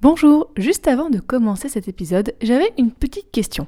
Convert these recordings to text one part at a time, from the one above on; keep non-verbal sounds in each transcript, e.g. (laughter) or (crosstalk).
Bonjour, juste avant de commencer cet épisode, j'avais une petite question.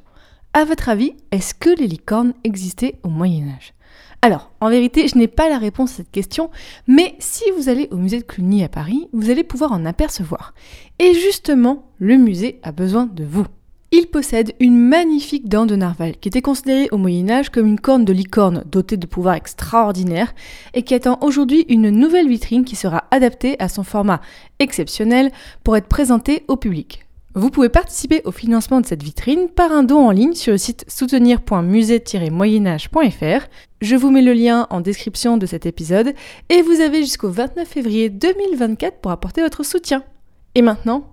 À votre avis, est-ce que les licornes existaient au Moyen Âge? Alors, en vérité, je n'ai pas la réponse à cette question, mais si vous allez au musée de Cluny à Paris, vous allez pouvoir en apercevoir. Et justement, le musée a besoin de vous. Il possède une magnifique dent de narval qui était considérée au Moyen Âge comme une corne de licorne dotée de pouvoirs extraordinaires et qui attend aujourd'hui une nouvelle vitrine qui sera adaptée à son format exceptionnel pour être présentée au public. Vous pouvez participer au financement de cette vitrine par un don en ligne sur le site soutenir.musée-moyenâge.fr. Je vous mets le lien en description de cet épisode et vous avez jusqu'au 29 février 2024 pour apporter votre soutien. Et maintenant,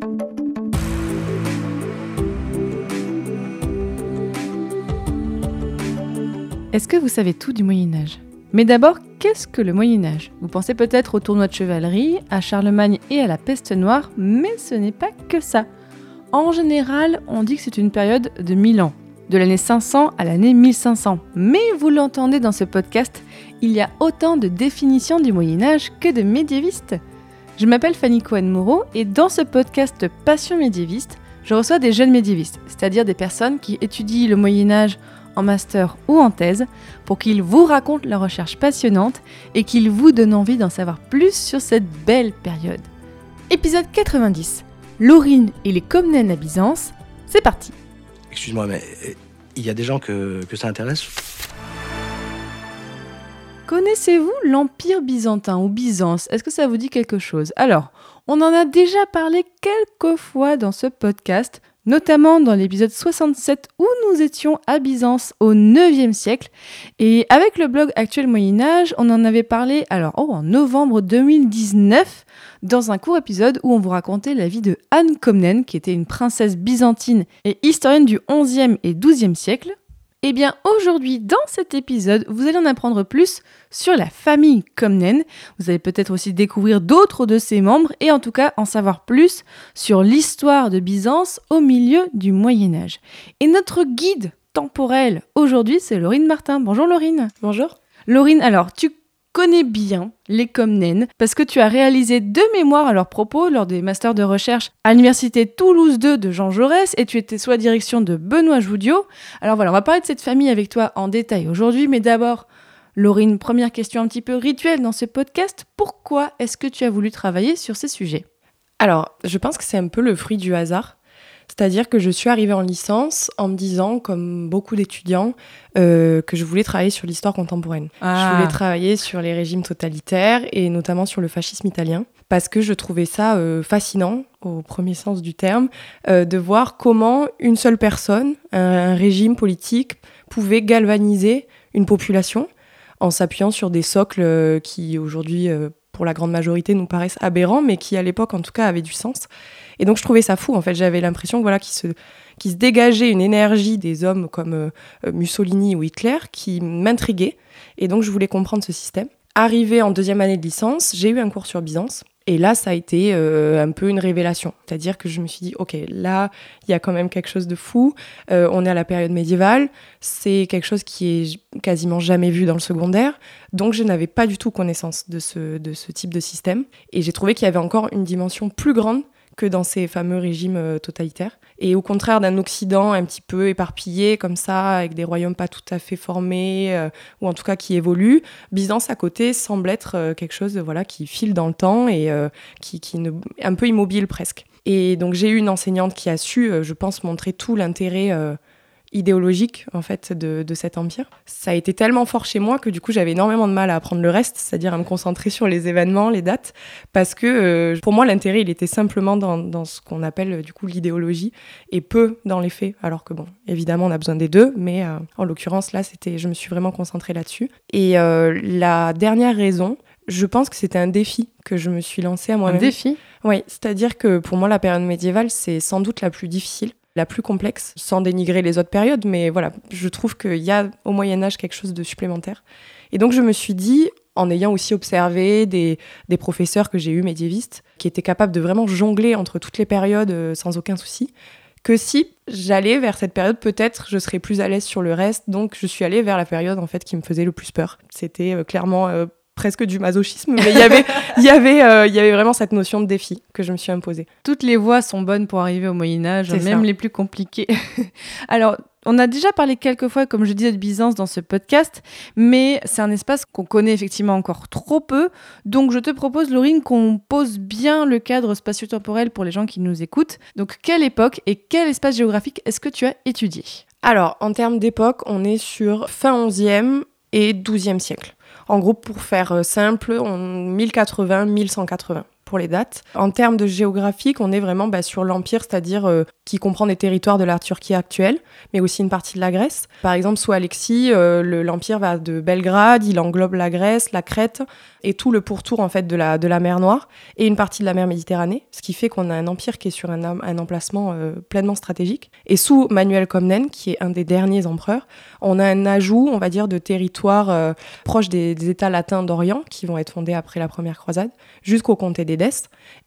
Est-ce que vous savez tout du Moyen Âge Mais d'abord, qu'est-ce que le Moyen Âge Vous pensez peut-être au tournoi de chevalerie, à Charlemagne et à la peste noire, mais ce n'est pas que ça. En général, on dit que c'est une période de 1000 ans, de l'année 500 à l'année 1500. Mais vous l'entendez dans ce podcast, il y a autant de définitions du Moyen Âge que de médiévistes. Je m'appelle Fanny Cohen-Moreau et dans ce podcast Passion médiéviste, je reçois des jeunes médiévistes, c'est-à-dire des personnes qui étudient le Moyen Âge en master ou en thèse, pour qu'ils vous racontent leurs recherches passionnantes et qu'ils vous donnent envie d'en savoir plus sur cette belle période. Épisode 90. Laurine et les Comnènes à Byzance. C'est parti. Excuse-moi, mais euh, il y a des gens que, que ça intéresse? Connaissez-vous l'Empire byzantin ou Byzance? Est-ce que ça vous dit quelque chose? Alors, on en a déjà parlé quelques fois dans ce podcast, notamment dans l'épisode 67 où nous étions à Byzance au 9e siècle. Et avec le blog Actuel Moyen Âge, on en avait parlé alors oh, en novembre 2019 dans un court épisode où on vous racontait la vie de Anne Comnène, qui était une princesse byzantine et historienne du 11e et 12e siècle. Eh bien, aujourd'hui, dans cet épisode, vous allez en apprendre plus sur la famille Comnène. Vous allez peut-être aussi découvrir d'autres de ses membres et en tout cas en savoir plus sur l'histoire de Byzance au milieu du Moyen Âge. Et notre guide temporel aujourd'hui, c'est Laurine Martin. Bonjour Laurine. Bonjour. Laurine, alors tu connais bien les Comnènes parce que tu as réalisé deux mémoires à leur propos lors des masters de recherche à l'université Toulouse 2 de Jean Jaurès et tu étais sous la direction de Benoît Joudiot. Alors voilà, on va parler de cette famille avec toi en détail aujourd'hui, mais d'abord, Laurine, première question un petit peu rituelle dans ce podcast, pourquoi est-ce que tu as voulu travailler sur ces sujets? Alors, je pense que c'est un peu le fruit du hasard. C'est-à-dire que je suis arrivée en licence en me disant, comme beaucoup d'étudiants, euh, que je voulais travailler sur l'histoire contemporaine. Ah. Je voulais travailler sur les régimes totalitaires et notamment sur le fascisme italien parce que je trouvais ça euh, fascinant, au premier sens du terme, euh, de voir comment une seule personne, un, un régime politique, pouvait galvaniser une population en s'appuyant sur des socles qui aujourd'hui, pour la grande majorité, nous paraissent aberrants, mais qui à l'époque, en tout cas, avaient du sens. Et donc je trouvais ça fou. En fait, j'avais l'impression voilà, qu'il se, dégageait une énergie des hommes comme euh, euh, Mussolini ou Hitler qui m'intriguait. Et donc je voulais comprendre ce système. Arrivé en deuxième année de licence, j'ai eu un cours sur Byzance. Et là, ça a été euh, un peu une révélation. C'est-à-dire que je me suis dit, OK, là, il y a quand même quelque chose de fou. On est à la période médiévale. C'est quelque chose qui est quasiment jamais vu dans le secondaire. Donc, je n'avais pas du tout connaissance de ce, de ce type de système. Et j'ai trouvé qu'il y avait encore une dimension plus grande dans ces fameux régimes euh, totalitaires. Et au contraire d'un Occident un petit peu éparpillé comme ça, avec des royaumes pas tout à fait formés, euh, ou en tout cas qui évoluent, Byzance à côté semble être euh, quelque chose voilà, qui file dans le temps et qui, qui un peu immobile presque. Et donc j'ai eu une enseignante qui a su, je pense, montrer tout l'intérêt idéologique en fait de, de cet empire. Ça a été tellement fort chez moi que du coup j'avais énormément de mal à apprendre le reste, c'est-à-dire à me concentrer sur les événements, les dates, parce que euh, pour moi l'intérêt il était simplement dans, dans ce qu'on appelle du coup l'idéologie et peu dans les faits. Alors que bon, évidemment on a besoin des deux, mais euh, en l'occurrence là c'était, je me suis vraiment concentrée là-dessus. Et euh, la dernière raison, je pense que c'était un défi que je me suis lancé à Un moi-même. défi? Oui, c'est-à-dire que pour moi, la période médiévale, c'est sans doute la plus difficile. La plus complexe, sans dénigrer les autres périodes, mais voilà, je trouve qu'il y a au Moyen Âge quelque chose de supplémentaire. Et donc je me suis dit, en ayant aussi observé des, professeurs que j'ai eus médiévistes, qui étaient capables de vraiment jongler entre toutes les périodes euh, sans aucun souci, que si j'allais vers cette période, peut-être je serais plus à l'aise sur le reste. Donc je suis allée vers la période en fait qui me faisait le plus peur. C'était euh, clairement euh, presque du masochisme, mais il y avait, il y avait, euh, il y avait vraiment cette notion de défi que je me suis imposée. Toutes les voies sont bonnes pour arriver au Moyen Âge, même ça. les plus compliquées. (laughs) Alors, on a déjà parlé quelques fois, comme je disais, de Byzance dans ce podcast, mais c'est un espace qu'on connaît effectivement encore trop peu. Donc, je te propose, Laurine, qu'on pose bien le cadre spatio-temporel pour les gens qui nous écoutent. Donc, quelle époque et quel espace géographique est-ce que tu as étudié? Alors, en termes d'époque, on est sur fin 11e et 12e siècle. En gros, pour faire euh, simple, on 1080-1180 les dates. En termes de géographique, on est vraiment bah, sur l'Empire, c'est-à-dire euh, qui comprend des territoires de la Turquie actuelle, mais aussi une partie de la Grèce. Par exemple, sous Alexis, euh, le- l'Empire va de Belgrade, il englobe la Grèce, la Crète et tout le pourtour en fait de la, mer Noire et une partie de la mer Méditerranée, ce qui fait qu'on a un empire qui est sur un, emplacement euh, pleinement stratégique. Et sous Manuel Comnène, qui est un des derniers empereurs, on a un ajout, on va dire, de territoires proches des, des États latins d'Orient, qui vont être fondés après la première croisade, jusqu'au comté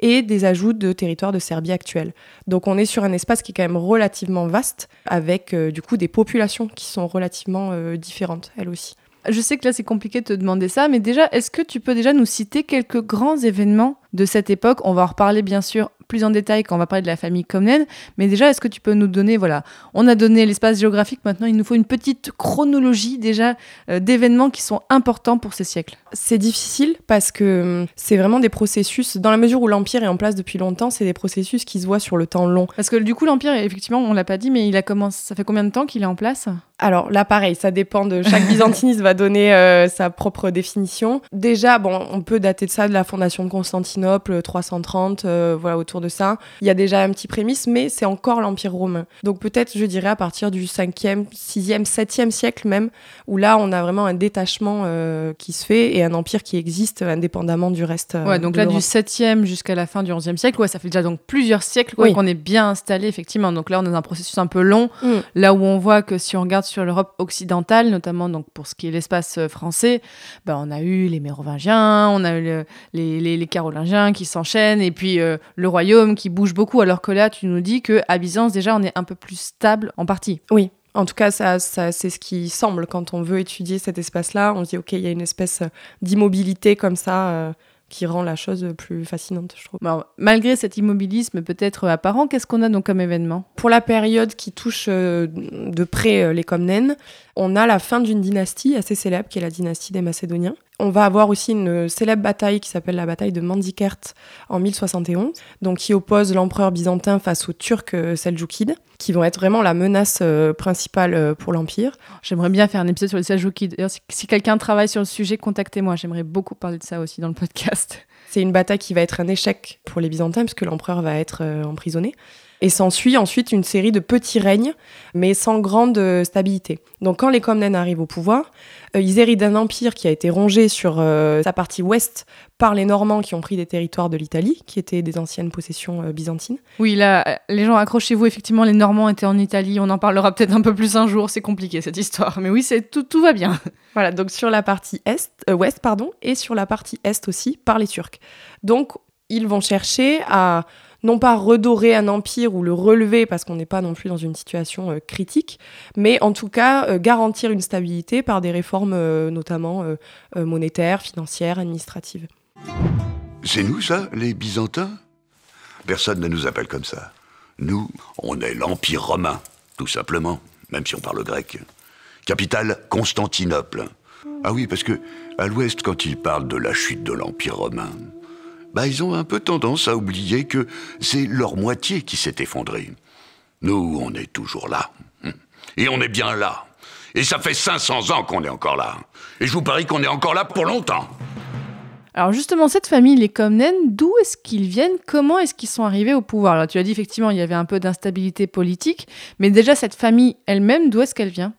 et des ajouts de territoires de Serbie actuelle. Donc on est sur un espace qui est quand même relativement vaste, avec euh, du coup des populations qui sont relativement euh, différentes, elles aussi. Je sais que là, c'est compliqué de te demander ça, mais déjà, est-ce que tu peux déjà nous citer quelques grands événements de cette époque? On va en reparler bien sûr plus en détail quand on va parler de la famille Comnène, mais déjà, est-ce que tu peux nous donner, voilà, on a donné l'espace géographique, maintenant il nous faut une petite chronologie déjà euh, d'événements qui sont importants pour ces siècles. C'est difficile parce que hum, c'est vraiment des processus, dans la mesure où l'Empire est en place depuis longtemps, c'est des processus qui se voient sur le temps long. Parce que du coup, l'Empire, effectivement, on l'a pas dit, mais il a commencé, ça fait combien de temps qu'il est en place? Alors là, pareil, ça dépend de chaque (laughs) byzantiniste va donner euh, sa propre définition. Déjà, bon, on peut dater de ça de la fondation de Constantinople, 330, euh, voilà, autour de ça. Il y a déjà un petit prémisse, mais c'est encore l'Empire romain. Donc peut-être, je dirais, à partir du 5e, 6e, 7e siècle même, où là, on a vraiment un détachement euh, qui se fait et un empire qui existe indépendamment du reste. euh, Ouais, donc là, du l'Europe. 7e jusqu'à la fin du 11e siècle, ouais, ça fait déjà donc plusieurs siècles quoi, Oui. qu'on est bien installé, effectivement. Donc là, on est dans un processus un peu long, Mm. là où on voit que si on regarde sur l'Europe occidentale, notamment donc pour ce qui est l'espace euh, français, ben, on a eu les Mérovingiens, on a eu le- les, les, les Carolingiens qui s'enchaînent, et puis euh, le royaume qui bouge beaucoup, alors que là, tu nous dis que à Byzance, déjà, on est un peu plus stable en partie. Oui. En tout cas, ça, ça, c'est ce qui semble quand on veut étudier cet espace-là. On se dit, OK, il y a une espèce d'immobilité comme ça euh, qui rend la chose plus fascinante, je trouve. Alors, malgré cet immobilisme peut-être apparent, qu'est-ce qu'on a donc comme événement? Pour la période qui touche euh, de près euh, les Comnènes, on a la fin d'une dynastie assez célèbre, qui est la dynastie des Macédoniens. On va avoir aussi une célèbre bataille qui s'appelle la bataille de Mandikert en 1071, donc qui oppose l'empereur byzantin face aux Turcs euh, seldjoukides, qui vont être vraiment la menace euh, principale euh, pour l'Empire. J'aimerais bien faire un épisode sur les Seljoukides. Si, quelqu'un travaille sur le sujet, contactez-moi. J'aimerais beaucoup parler de ça aussi dans le (laughs) podcast. C'est une bataille qui va être un échec pour les Byzantins, puisque l'empereur va être emprisonné. Et s'ensuit ensuite une série de petits règnes, mais sans grande euh, stabilité. Donc quand les Comnènes arrivent au pouvoir, euh, ils héritent d'un empire qui a été rongé sur euh, sa partie ouest par les Normands qui ont pris des territoires de l'Italie, qui étaient des anciennes possessions euh, byzantines. Oui, là, les gens, accrochez-vous. Effectivement, les Normands étaient en Italie. On en parlera peut-être un peu plus un jour. C'est compliqué cette histoire. Mais oui, c'est tout, tout va bien. (laughs) Voilà, donc sur la partie est, ouest pardon, et sur la partie est aussi par les Turcs. Donc ils vont chercher à non pas redorer un empire ou le relever parce qu'on n'est pas non plus dans une situation euh, critique, mais en tout cas euh, garantir une stabilité par des réformes euh, notamment monétaires, financières, administratives. C'est nous, ça, les Byzantins? Personne ne nous appelle comme ça. Nous, on est l'Empire romain, tout simplement, même si on parle grec. Capitale Constantinople. Ah oui, parce que à l'ouest, quand ils parlent de la chute de l'Empire romain, bah ils ont un peu tendance à oublier que c'est leur moitié qui s'est effondrée. Nous, on est toujours là. Et on est bien là. Et ça fait 500 ans qu'on est encore là. Et je vous parie qu'on est encore là pour longtemps. Alors justement, cette famille, les Comnènes, d'où est-ce qu'ils viennent? Comment est-ce qu'ils sont arrivés au pouvoir? Alors tu as dit effectivement, il y avait un peu d'instabilité politique, mais déjà cette famille elle-même, d'où est-ce qu'elle vient?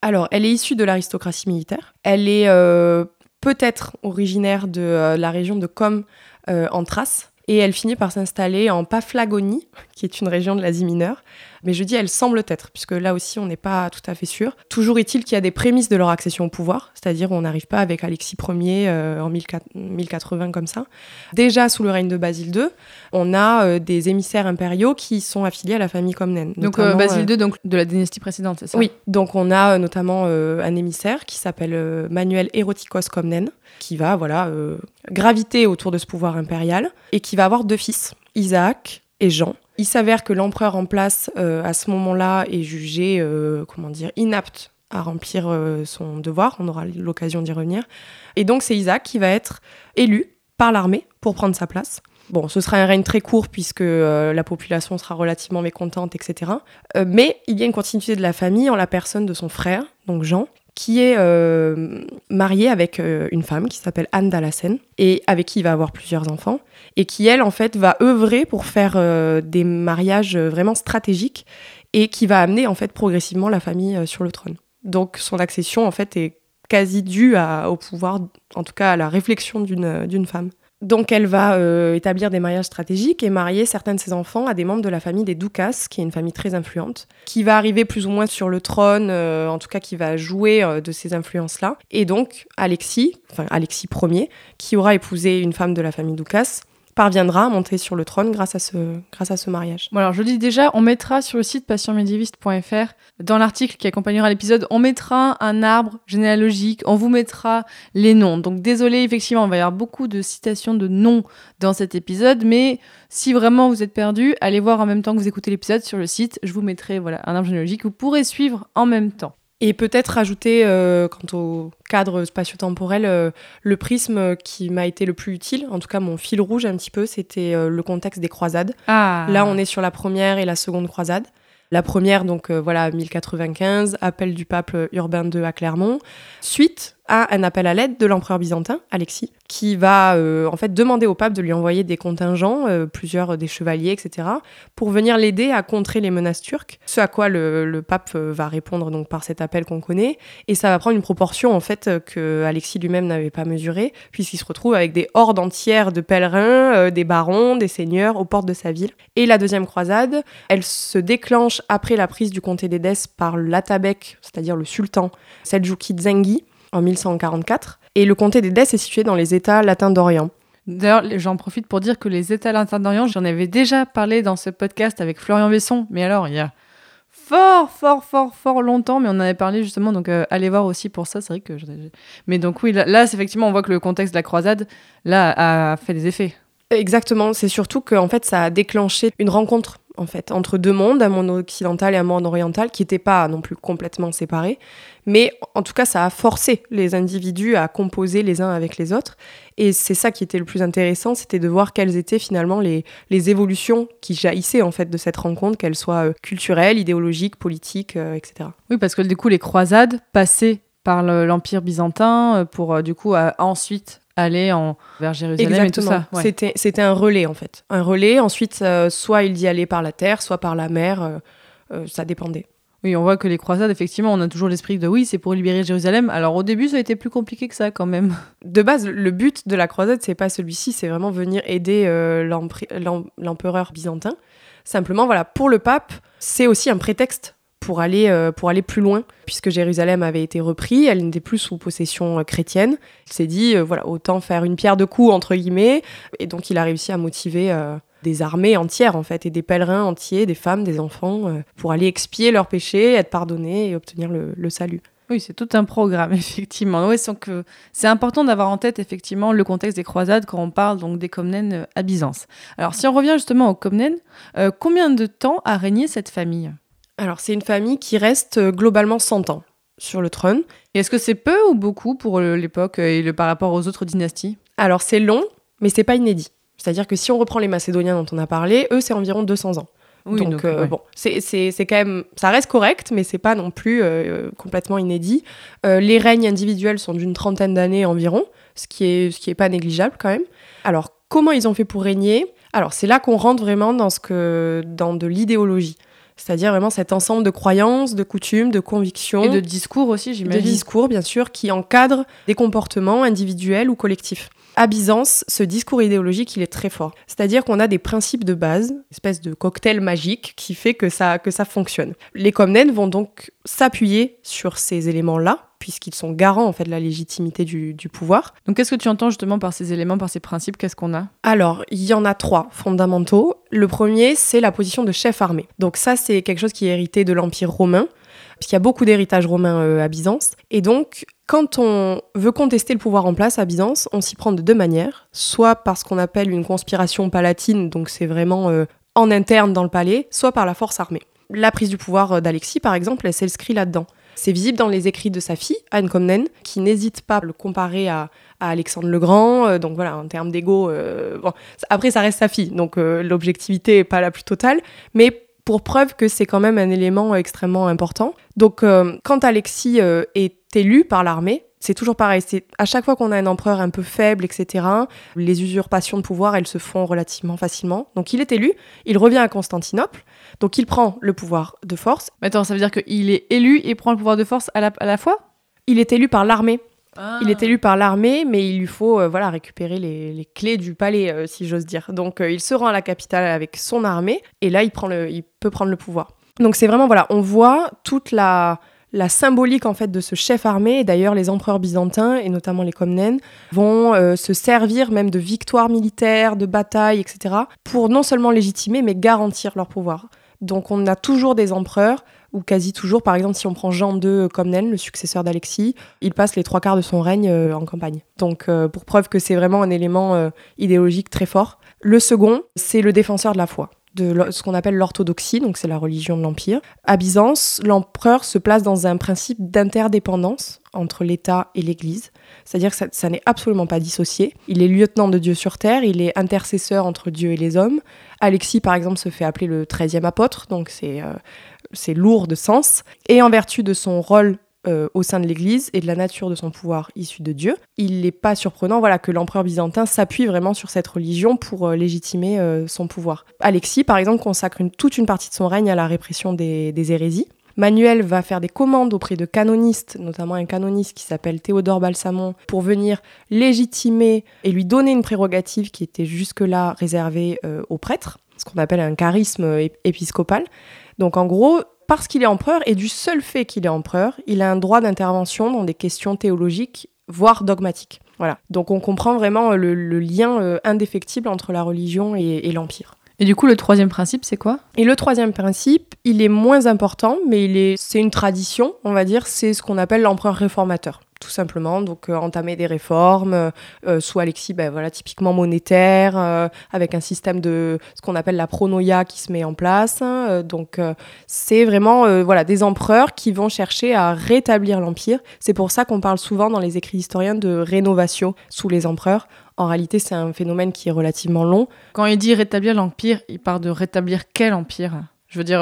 Alors, elle est issue de l'aristocratie militaire. Elle est euh, peut-être originaire de euh, la région de Com en Thrace. Et elle finit par s'installer en Paphlagonie, qui est une région de l'Asie mineure, Mais je dis elle semble être, puisque là aussi on n'est pas tout à fait sûr. Toujours est-il qu'il y a des prémices de leur accession au pouvoir, c'est-à-dire on n'arrive pas avec Alexis Ier euh, en 1080 comme ça. Déjà sous le règne de Basile II, on a euh, des émissaires impériaux qui sont affiliés à la famille Comnène. Donc euh, Basile II, donc de la dynastie précédente, c'est ça? Oui, donc on a notamment un émissaire qui s'appelle Manuel Erotikos Comnène, qui va voilà graviter autour de ce pouvoir impérial et qui va avoir deux fils, Isaac et Jean. Il s'avère que l'empereur en place à ce moment-là est jugé, comment dire, inapte à remplir euh, son devoir. On aura l'occasion d'y revenir. Et donc, c'est Isaac qui va être élu par l'armée pour prendre sa place. Bon, ce sera un règne très court puisque euh, la population sera relativement mécontente, etc. Euh, mais il y a une continuité de la famille en la personne de son frère, donc Jean, qui est marié avec une femme qui s'appelle Anne Dalassen et avec qui il va avoir plusieurs enfants et qui, elle, en fait, va œuvrer pour faire des mariages vraiment stratégiques et qui va amener, en fait, progressivement la famille sur le trône. Donc son accession, en fait, est quasi due au pouvoir, en tout cas à la réflexion d'une femme. Donc elle va euh, établir des mariages stratégiques et marier certains de ses enfants à des membres de la famille des Doukas, qui est une famille très influente, qui va arriver plus ou moins sur le trône, euh, en tout cas qui va jouer euh, de ces influences-là. Et donc Alexis, enfin Alexis Ier, qui aura épousé une femme de la famille Doukas, parviendra à monter sur le trône grâce à ce, mariage. Bon alors je dis déjà, on mettra sur le site passionmédiéviste.fr, dans l'article qui accompagnera l'épisode, on mettra un arbre généalogique, on vous mettra les noms. Donc désolé, effectivement, il va y avoir beaucoup de citations de noms dans cet épisode, mais si vraiment vous êtes perdu, allez voir en même temps que vous écoutez l'épisode sur le site, je vous mettrai voilà, un arbre généalogique que vous pourrez suivre en même temps. Et peut-être rajouter, euh, quant au cadre spatio-temporel, euh, le prisme qui m'a été le plus utile, en tout cas mon fil rouge un petit peu, c'était euh, le contexte des croisades. Ah. Là, on est sur la première et la seconde croisade. La première, donc voilà, 1095, appel du pape Urbain II à Clermont. Suite à un appel à l'aide de l'empereur byzantin, Alexis, qui va euh, en fait demander au pape de lui envoyer des contingents, euh, plusieurs des chevaliers, etc., pour venir l'aider à contrer les menaces turques. Ce à quoi le, pape euh, va répondre donc par cet appel qu'on connaît, et ça va prendre une proportion en fait que Alexis lui-même n'avait pas mesurée, puisqu'il se retrouve avec des hordes entières de pèlerins, des barons, des seigneurs aux portes de sa ville. Et la deuxième croisade, elle se déclenche après la prise du comté d'Édesse par l'Atabek, c'est-à-dire le sultan Seljuki Zengi, en 1144. Et le comté d'Édesse est situé dans les États latins d'Orient. D'ailleurs, j'en profite pour dire que les États latins d'Orient, j'en avais déjà parlé dans ce podcast avec Florian Besson, mais alors il y a fort, fort, fort, fort longtemps, mais on en avait parlé justement, donc euh, allez voir aussi pour ça, c'est vrai que... Mais donc oui, là, là effectivement, on voit que le contexte de la croisade, là, a fait des effets. Exactement, c'est surtout que en fait, ça a déclenché une rencontre en fait, entre deux mondes, un monde occidental et un monde oriental, qui n'étaient pas non plus complètement séparés. Mais en tout cas, ça a forcé les individus à composer les uns avec les autres. Et c'est ça qui était le plus intéressant, c'était de voir quelles étaient finalement les, les évolutions qui jaillissaient en fait de cette rencontre, qu'elles soient euh, culturelles, idéologiques, politiques, euh, etc. Oui, parce que du coup, les croisades passaient par l'Empire byzantin euh, pour du coup ensuite aller en, vers Jérusalem et tout ça. C'était, c'était un relais en fait. Un relais, ensuite, soit il y allait par la terre, soit par la mer, ça dépendait. Oui, on voit que les croisades, effectivement, on a toujours l'esprit de oui, c'est pour libérer Jérusalem. Alors au début, ça a été plus compliqué que ça quand même. (laughs) De base, le but de la croisade, c'est pas celui-ci, c'est vraiment venir aider l'empereur byzantin. Simplement, voilà, pour le pape, c'est aussi un prétexte pour aller, euh, pour aller plus loin, puisque Jérusalem avait été repris, elle n'était plus sous possession euh, chrétienne. Il s'est dit, euh, voilà, autant faire une pierre de coups, entre guillemets, et donc il a réussi à motiver des armées entières, en fait, et des pèlerins entiers, des femmes, des enfants, pour aller expier leurs péchés, être pardonnés et obtenir le, salut. Oui, c'est tout un programme, (laughs) effectivement. Oui, c'est important d'avoir en tête, effectivement, le contexte des croisades quand on parle donc des Comnènes à Byzance. Alors, si on revient justement aux Comnènes, combien de temps a régné cette famille? Alors, c'est une famille qui reste euh, globalement 100 ans sur le trône. Est-ce que c'est peu ou beaucoup pour euh, l'époque et le, par rapport aux autres dynasties? Alors, c'est long, mais c'est pas inédit. C'est-à-dire que si on reprend les Macédoniens dont on a parlé, eux, c'est environ 200 ans. Oui, donc, euh, bon, c'est quand même, ça reste correct, mais c'est pas non plus complètement inédit. les règnes individuels sont d'une trentaine d'années environ, ce qui est ce qui est pas négligeable quand même. Alors, comment ils ont fait pour régner? Alors, c'est là qu'on rentre vraiment dans ce que dans de l'idéologie. C'est-à-dire vraiment cet ensemble de croyances, de coutumes, de convictions. Et de discours aussi, de j'imagine. discours, bien sûr, qui encadrent des comportements individuels ou collectifs. À Byzance, ce discours idéologique, il est très fort. C'est-à-dire qu'on a des principes de base, une espèce de cocktail magique qui fait que ça, que ça fonctionne. Les Comnènes vont donc s'appuyer sur ces éléments-là, puisqu'ils sont garants en fait de la légitimité du, du pouvoir. Donc qu'est-ce que tu entends justement par ces éléments, par ces principes? Qu'est-ce qu'on a? Alors, il y en a trois fondamentaux. Le premier, c'est la position de chef armé. Donc ça, c'est quelque chose qui est hérité de l'Empire romain, puisqu'il y a beaucoup d'héritage romain euh, à Byzance. Et donc, quand on veut contester le pouvoir en place à Byzance, on s'y prend de deux manières. Soit par ce qu'on appelle une conspiration palatine, donc c'est vraiment euh, en interne dans le palais, soit par la force armée. La prise du pouvoir euh, d'Alexis, par exemple, elle s'inscrit là-dedans. C'est visible dans les écrits de sa fille, Anne Comnène, qui n'hésite pas à le comparer à, Alexandre le Grand. Euh, donc voilà, en termes d'ego, après ça reste sa fille, donc l'objectivité n'est pas la plus totale, mais pour preuve que c'est quand même un élément extrêmement important. Donc quand Alexis est élu par l'armée, c'est toujours pareil, c'est à chaque fois qu'on a un empereur un peu faible, etc., les usurpations de pouvoir, elles se font relativement facilement. Donc il est élu, il revient à Constantinople, donc il prend le pouvoir de force, Mais Attends, ça veut dire qu'il est élu et prend le pouvoir de force à la, à la fois? Il est élu par l'armée. Ah. Il est élu par l'armée, mais il lui faut euh, voilà récupérer les, les clés du palais, euh, si j'ose dire. Donc euh, il se rend à la capitale avec son armée, et là il, prend le, il peut prendre le pouvoir. Donc c'est vraiment, voilà, on voit toute la, la symbolique en fait de ce chef armé. Et d'ailleurs, les empereurs byzantins, et notamment les Comnènes, vont euh, se servir même de victoires militaires, de batailles, etc., pour non seulement légitimer, mais garantir leur pouvoir. Donc on a toujours des empereurs ou quasi toujours. Par exemple, si on prend Jean II Comnène, le successeur d'Alexis, il passe les trois quarts de son règne euh, en campagne. Donc, euh, pour preuve que c'est vraiment un élément euh, idéologique très fort. Le second, c'est le défenseur de la foi de ce qu'on appelle l'orthodoxie, donc c'est la religion de l'Empire. À Byzance, l'empereur se place dans un principe d'interdépendance entre l'État et l'Église, c'est-à-dire que ça, n'est absolument pas dissocié. Il est lieutenant de Dieu sur terre, il est intercesseur entre Dieu et les hommes. Alexis, par exemple, se fait appeler le 13e apôtre, donc euh, c'est lourd de sens. Et en vertu de son rôle euh, au sein de l'Église et de la nature de son pouvoir issu de Dieu, il n'est pas surprenant voilà, que l'empereur byzantin s'appuie vraiment sur cette religion pour euh, légitimer euh, son pouvoir. Alexis, par exemple, consacre toute une partie de son règne à la répression des, hérésies. Manuel va faire des commandes auprès de canonistes, notamment un canoniste qui s'appelle Théodore Balsamon, pour venir légitimer et lui donner une prérogative qui était jusque-là réservée aux prêtres, ce qu'on appelle un charisme ép- épiscopal. Donc en gros, parce qu'il est empereur et du seul fait qu'il est empereur, il a un droit d'intervention dans des questions théologiques, voire dogmatiques. Voilà. Donc on comprend vraiment euh, le, le lien euh, indéfectible entre la religion et, et l'empire. Et du coup, le troisième principe, c'est quoi? Et le troisième principe, il est moins important, mais il est, c'est une tradition, on va dire, c'est ce qu'on appelle l'empereur réformateur, tout simplement. Donc euh, entamer des réformes, euh, euh, sous Alexis, ben voilà, typiquement monétaire, avec un système de ce qu'on appelle la pronoia qui se met en place. donc c'est vraiment voilà des empereurs qui vont chercher à rétablir l'empire. C'est pour ça qu'on parle souvent dans les écrits historiens de rénovation sous les empereurs. En réalité, c'est un phénomène qui est relativement long. Quand il dit rétablir l'empire, il parle de rétablir quel empire? Je veux dire,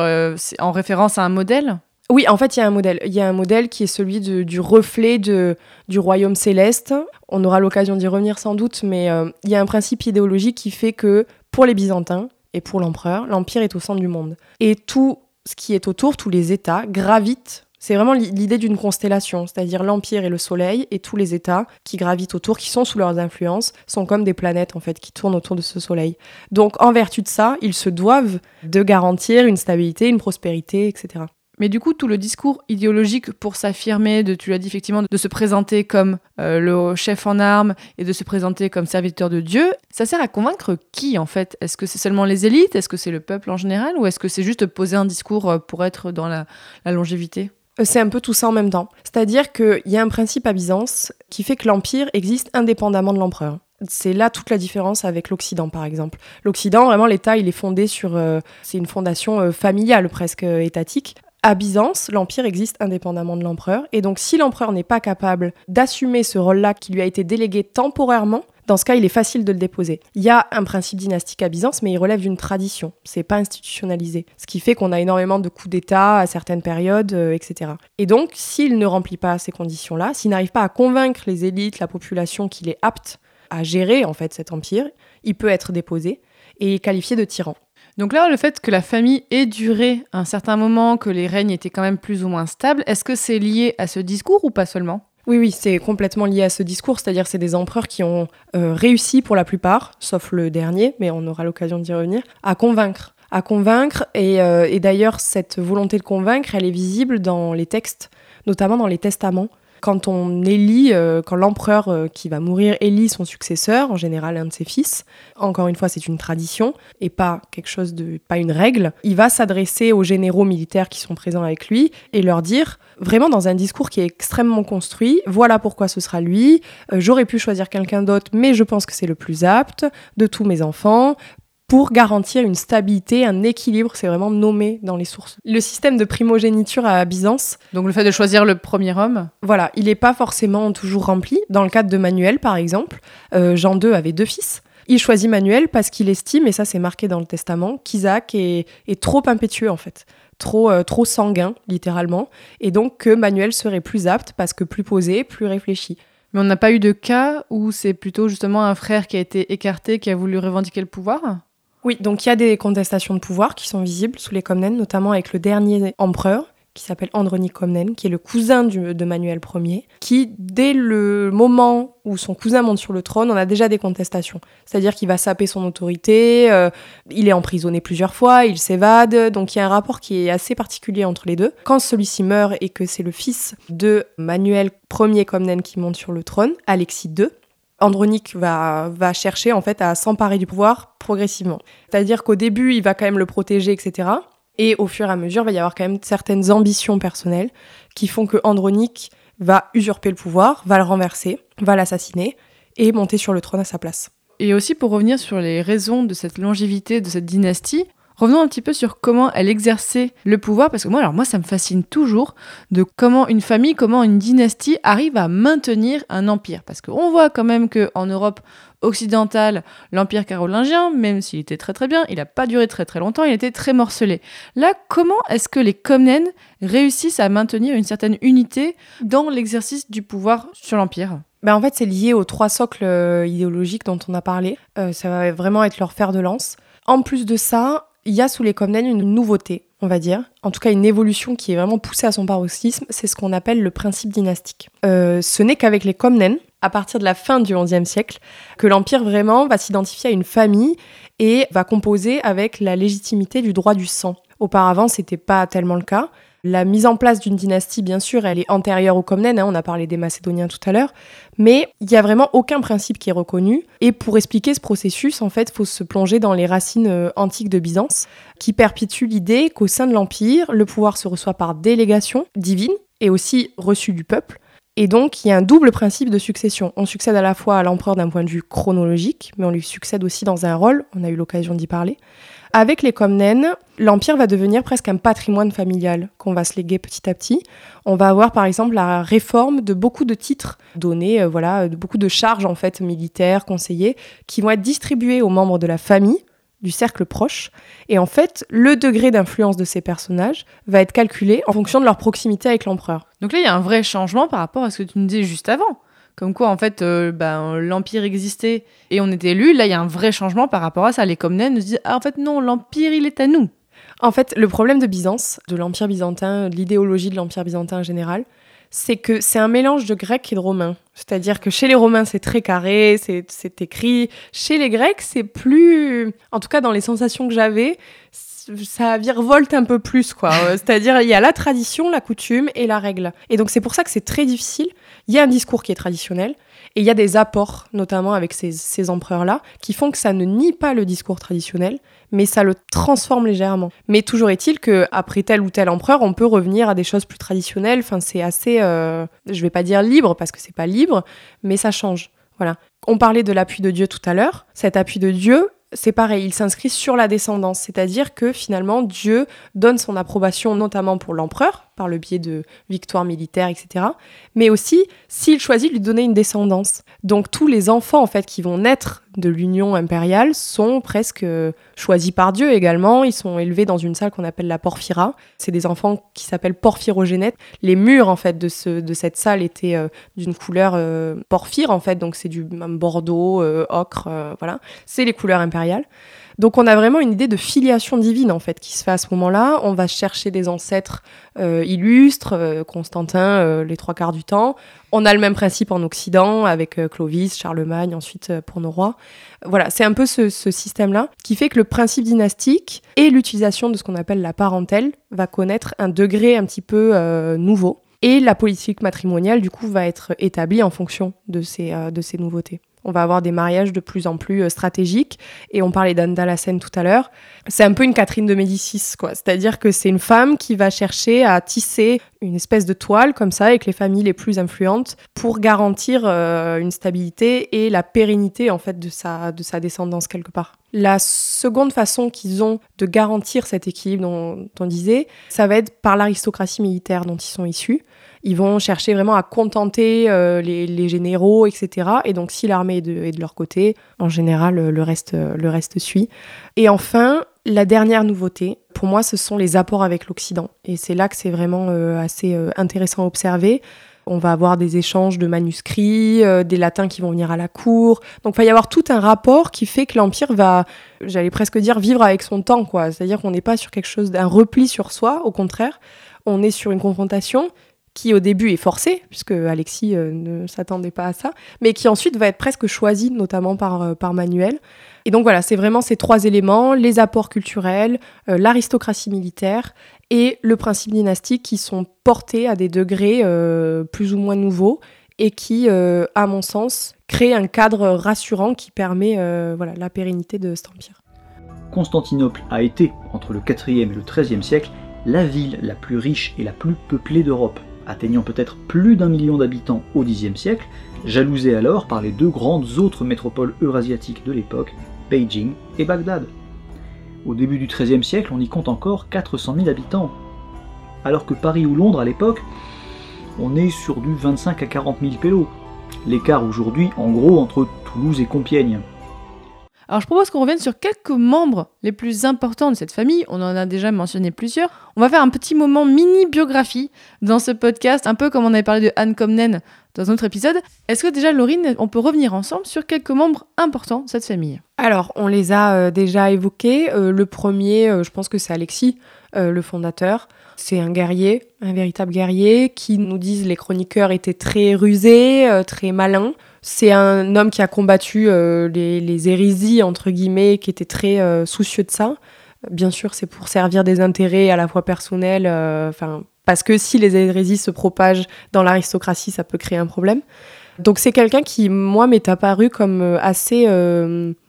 en référence à un modèle? Oui, en fait, il y a un modèle. Il y a un modèle qui est celui du reflet du royaume céleste. On aura l'occasion d'y revenir sans doute, mais euh, il y a un principe idéologique qui fait que pour les Byzantins et pour l'empereur, l'empire est au centre du monde. Et tout ce qui est autour, tous les États, gravitent. C'est vraiment l'i- l'idée d'une constellation, c'est-à-dire l'empire et le soleil et tous les États qui gravitent autour, qui sont sous leurs influences, sont comme des planètes en fait qui tournent autour de ce soleil. Donc en vertu de ça, ils se doivent de garantir une stabilité, une prospérité, etc. Mais du coup, tout le discours idéologique pour s'affirmer, de, tu l'as dit effectivement, de se présenter comme euh, le chef en armes et de se présenter comme serviteur de Dieu, ça sert à convaincre qui en fait? Est-ce que c'est seulement les élites? Est-ce que c'est le peuple en général? Ou est-ce que c'est juste poser un discours euh, pour être dans la, longévité? Euh, C'est un peu tout ça en même temps. C'est-à-dire qu'il y a un principe à Byzance qui fait que l'empire existe indépendamment de l'empereur. C'est là toute la différence avec l'Occident, par exemple. L'Occident, vraiment, l'État, il est fondé sur... c'est une fondation familiale, presque étatique. À Byzance, l'empire existe indépendamment de l'empereur. Et donc, si l'empereur n'est pas capable d'assumer ce rôle-là qui lui a été délégué temporairement, dans ce cas, il est facile de le déposer. Il y a un principe dynastique à Byzance, mais il relève d'une tradition. C'est pas institutionnalisé. Ce qui fait qu'on a énormément de coups d'État à certaines périodes, euh, etc. Et donc, s'il ne remplit pas ces conditions-là, s'il n'arrive pas à convaincre les élites, la population qu'il est apte à gérer en fait cet empire, il peut être déposé et qualifié de tyran. Donc là, le fait que la famille ait duré un certain moment, que les règnes étaient quand même plus ou moins stables, est-ce que c'est lié à ce discours ou pas seulement? Oui, oui, c'est complètement lié à ce discours, c'est-à-dire c'est des empereurs qui ont euh, réussi pour la plupart, sauf le dernier, mais on aura l'occasion d'y revenir, à convaincre. Euh, et d'ailleurs cette volonté de convaincre, elle est visible dans les textes, notamment dans les testaments quand on élit, euh, quand l'empereur euh, qui va mourir élit son successeur, en général un de ses fils, encore une fois c'est une tradition et pas quelque chose de, pas une règle, il va s'adresser aux généraux militaires qui sont présents avec lui et leur dire vraiment dans un discours qui est extrêmement construit, voilà pourquoi ce sera lui, euh, j'aurais pu choisir quelqu'un d'autre mais je pense que c'est le plus apte de tous mes enfants, pour garantir une stabilité, un équilibre, c'est vraiment nommé dans les sources. Le système de primogéniture à Byzance, Donc le fait de choisir le premier homme voilà, il n'est pas forcément toujours rempli. Dans le cadre de Manuel, par exemple, euh, Jean II avait deux fils. Il choisit Manuel parce qu'il estime, et ça c'est marqué dans le testament, qu'Isaac est, est trop impétueux en fait, trop, euh, trop sanguin littéralement, et donc que Manuel serait plus apte parce que plus posé, plus réfléchi. Mais on n'a pas eu de cas où c'est plutôt justement un frère qui a été écarté, qui a voulu revendiquer le pouvoir? Oui, donc il y a des contestations de pouvoir qui sont visibles sous les Comnènes, notamment avec le dernier empereur, qui s'appelle Andronic Comnène, qui est le cousin de Manuel Ier, qui, dès le moment où son cousin monte sur le trône, on a déjà des contestations. C'est-à-dire qu'il va saper son autorité, euh, il est emprisonné plusieurs fois, il s'évade, donc il y a un rapport qui est assez particulier entre les deux. Quand celui-ci meurt et que c'est le fils de Manuel Ier Comnène qui monte sur le trône, Alexis II, Andronic va, chercher en fait à s'emparer du pouvoir progressivement. C'est-à-dire qu'au début, il va quand même le protéger, etc. Et au fur et à mesure, il va y avoir quand même certaines ambitions personnelles qui font que Andronic va usurper le pouvoir, va le renverser, va l'assassiner et monter sur le trône à sa place. Et aussi pour revenir sur les raisons de cette longévité de cette dynastie, revenons un petit peu sur comment elle exerçait le pouvoir, parce que moi, alors moi, ça me fascine toujours de comment une famille, comment une dynastie arrive à maintenir un empire, parce qu'on voit quand même que en Europe occidentale, l'empire carolingien, même s'il était très très bien, il n'a pas duré très très longtemps, il était très morcelé. Là, comment est-ce que les Comnènes réussissent à maintenir une certaine unité dans l'exercice du pouvoir sur l'empire? Ben, en fait, c'est lié aux trois socles euh, idéologiques dont on a parlé. Euh, ça va vraiment être leur fer de lance. En plus de ça, il y a sous les Comnènes une nouveauté, on va dire. En tout cas, une évolution qui est vraiment poussée à son paroxysme. C'est ce qu'on appelle le principe dynastique. Euh, ce n'est qu'avec les Comnènes, à partir de la fin du XIe siècle, que l'Empire vraiment va s'identifier à une famille et va composer avec la légitimité du droit du sang. Auparavant, c'était pas tellement le cas. La mise en place d'une dynastie, bien sûr, elle est antérieure aux Comnènes, hein, on a parlé des Macédoniens tout à l'heure, mais il n'y a vraiment aucun principe qui est reconnu. Et pour expliquer ce processus, en fait, il faut se plonger dans les racines euh, antiques de Byzance, qui perpétuent l'idée qu'au sein de l'Empire, le pouvoir se reçoit par délégation divine et aussi reçu du peuple. Et donc, il y a un double principe de succession. On succède à la fois à l'empereur d'un point de vue chronologique, mais on lui succède aussi dans un rôle, on a eu l'occasion d'y parler. Avec les Comnènes, l'Empire va devenir presque un patrimoine familial qu'on va se léguer petit à petit. On va avoir par exemple la réforme de beaucoup de titres donnés, euh, voilà, de beaucoup de charges en fait militaires, conseillers, qui vont être distribués aux membres de la famille, du cercle proche. Et en fait, le degré d'influence de ces personnages va être calculé en fonction de leur proximité avec l'empereur. Donc là, il y a un vrai changement par rapport à ce que tu nous disais juste avant. Comme quoi, en fait, euh, ben, l'Empire existait et on était élus. Là, il y a un vrai changement par rapport à ça. Les Comnènes se disent Ah, en fait, non, l'Empire, il est à nous. En fait, le problème de Byzance, de l'Empire byzantin, de l'idéologie de l'Empire byzantin en général, c'est que c'est un mélange de grec et de romain. C'est-à-dire que chez les Romains, c'est très carré, c'est écrit. Chez les Grecs, c'est plus... En tout cas, dans les sensations que j'avais, ça virevolte un peu plus, quoi. (laughs) C'est-à-dire, il y a la tradition, la coutume et la règle. Et donc, c'est pour ça que c'est très difficile. Il y a un discours qui est traditionnel, et il y a des apports, notamment avec ces, ces empereurs-là, qui font que ça ne nie pas le discours traditionnel, mais ça le transforme légèrement. Mais toujours est-il que après tel ou tel empereur, on peut revenir à des choses plus traditionnelles. Enfin, c'est assez, euh, je vais pas dire libre parce que c'est pas libre, mais ça change. Voilà. On parlait de l'appui de Dieu tout à l'heure. Cet appui de Dieu, c'est pareil, il s'inscrit sur la descendance, c'est-à-dire que finalement Dieu donne son approbation notamment pour l'empereur, par le biais de victoires militaires, etc. Mais aussi s'il choisit de lui donner une descendance. Donc tous les enfants en fait qui vont naître de l'union impériale sont presque euh, choisis par Dieu également. Ils sont élevés dans une salle qu'on appelle la porphyra. C'est des enfants qui s'appellent porphyrogénètes. Les murs en fait de, ce, de cette salle étaient euh, d'une couleur euh, porphyre en fait, donc c'est du même bordeaux, ocre, voilà. C'est les couleurs impériales. Donc on a vraiment une idée de filiation divine en fait qui se fait à ce moment-là. On va chercher des ancêtres euh, illustres, euh, Constantin euh, les trois quarts du temps. On a le même principe en Occident avec Clovis, Charlemagne ensuite pour nos rois. Voilà, c'est un peu ce, ce système-là qui fait que le principe dynastique et l'utilisation de ce qu'on appelle la parentèle va connaître un degré un petit peu nouveau. Et la politique matrimoniale, du coup, va être établie en fonction de ces, de ces nouveautés on va avoir des mariages de plus en plus euh, stratégiques. Et on parlait d'Anne tout à l'heure. C'est un peu une Catherine de Médicis, quoi. C'est-à-dire que c'est une femme qui va chercher à tisser une espèce de toile comme ça avec les familles les plus influentes pour garantir euh, une stabilité et la pérennité en fait de sa, de sa descendance quelque part. La seconde façon qu'ils ont de garantir cet équilibre dont on disait, ça va être par l'aristocratie militaire dont ils sont issus. Ils vont chercher vraiment à contenter euh, les, généraux, etc. Et donc, si l'armée est de, leur côté, en général, le reste, le reste suit. Et enfin, la dernière nouveauté, pour moi, ce sont les apports avec l'Occident. Et c'est là que c'est vraiment euh, assez euh, intéressant à observer. On va avoir des échanges de manuscrits, des latins qui vont venir à la cour. Donc il va y avoir tout un rapport qui fait que l'Empire va, j'allais presque dire, vivre avec son temps. C'est-à-dire qu'on n'est pas sur quelque chose d'un repli sur soi, au contraire. On est sur une confrontation qui au début est forcé, puisque Alexis euh, ne s'attendait pas à ça, mais qui ensuite va être presque choisi, notamment par, euh, par Manuel. Et donc voilà, c'est vraiment ces trois éléments, les apports culturels, euh, l'aristocratie militaire et le principe dynastique qui sont portés à des degrés plus ou moins nouveaux et qui, à mon sens, créent un cadre rassurant qui permet voilà, la pérennité de cet empire. Constantinople a été, entre le 4e et le 13e siècle, la ville la plus riche et la plus peuplée d'Europe atteignant peut-être plus d'un million d'habitants au Xe siècle, jalousé alors par les deux grandes autres métropoles eurasiatiques de l'époque, Beijing et Bagdad. Au début du XIIIe siècle, on y compte encore 400 000 habitants, alors que Paris ou Londres à l'époque, on est sur du 25 à 40 000 pélos. L'écart aujourd'hui, en gros, entre Toulouse et Compiègne. Alors je propose qu'on revienne sur quelques membres les plus importants de cette famille. On en a déjà mentionné plusieurs. On va faire un petit moment mini biographie dans ce podcast, un peu comme on avait parlé de Anne Comnen dans un autre épisode. Est-ce que déjà, Laurine, on peut revenir ensemble sur quelques membres importants de cette famille? Alors, on les a euh, déjà évoqués. Euh, le premier, euh, je pense que c'est Alexis, le fondateur. C'est un guerrier, un véritable guerrier, qui nous disent les chroniqueurs était très rusé, très malin. C'est un homme qui a combattu euh, les, hérésies, entre guillemets, qui était très euh, soucieux de ça. Bien sûr, c'est pour servir des intérêts à la fois personnels, euh, parce que si les hérésies se propagent dans l'aristocratie, ça peut créer un problème. Donc c'est quelqu'un qui, moi, m'est apparu comme assez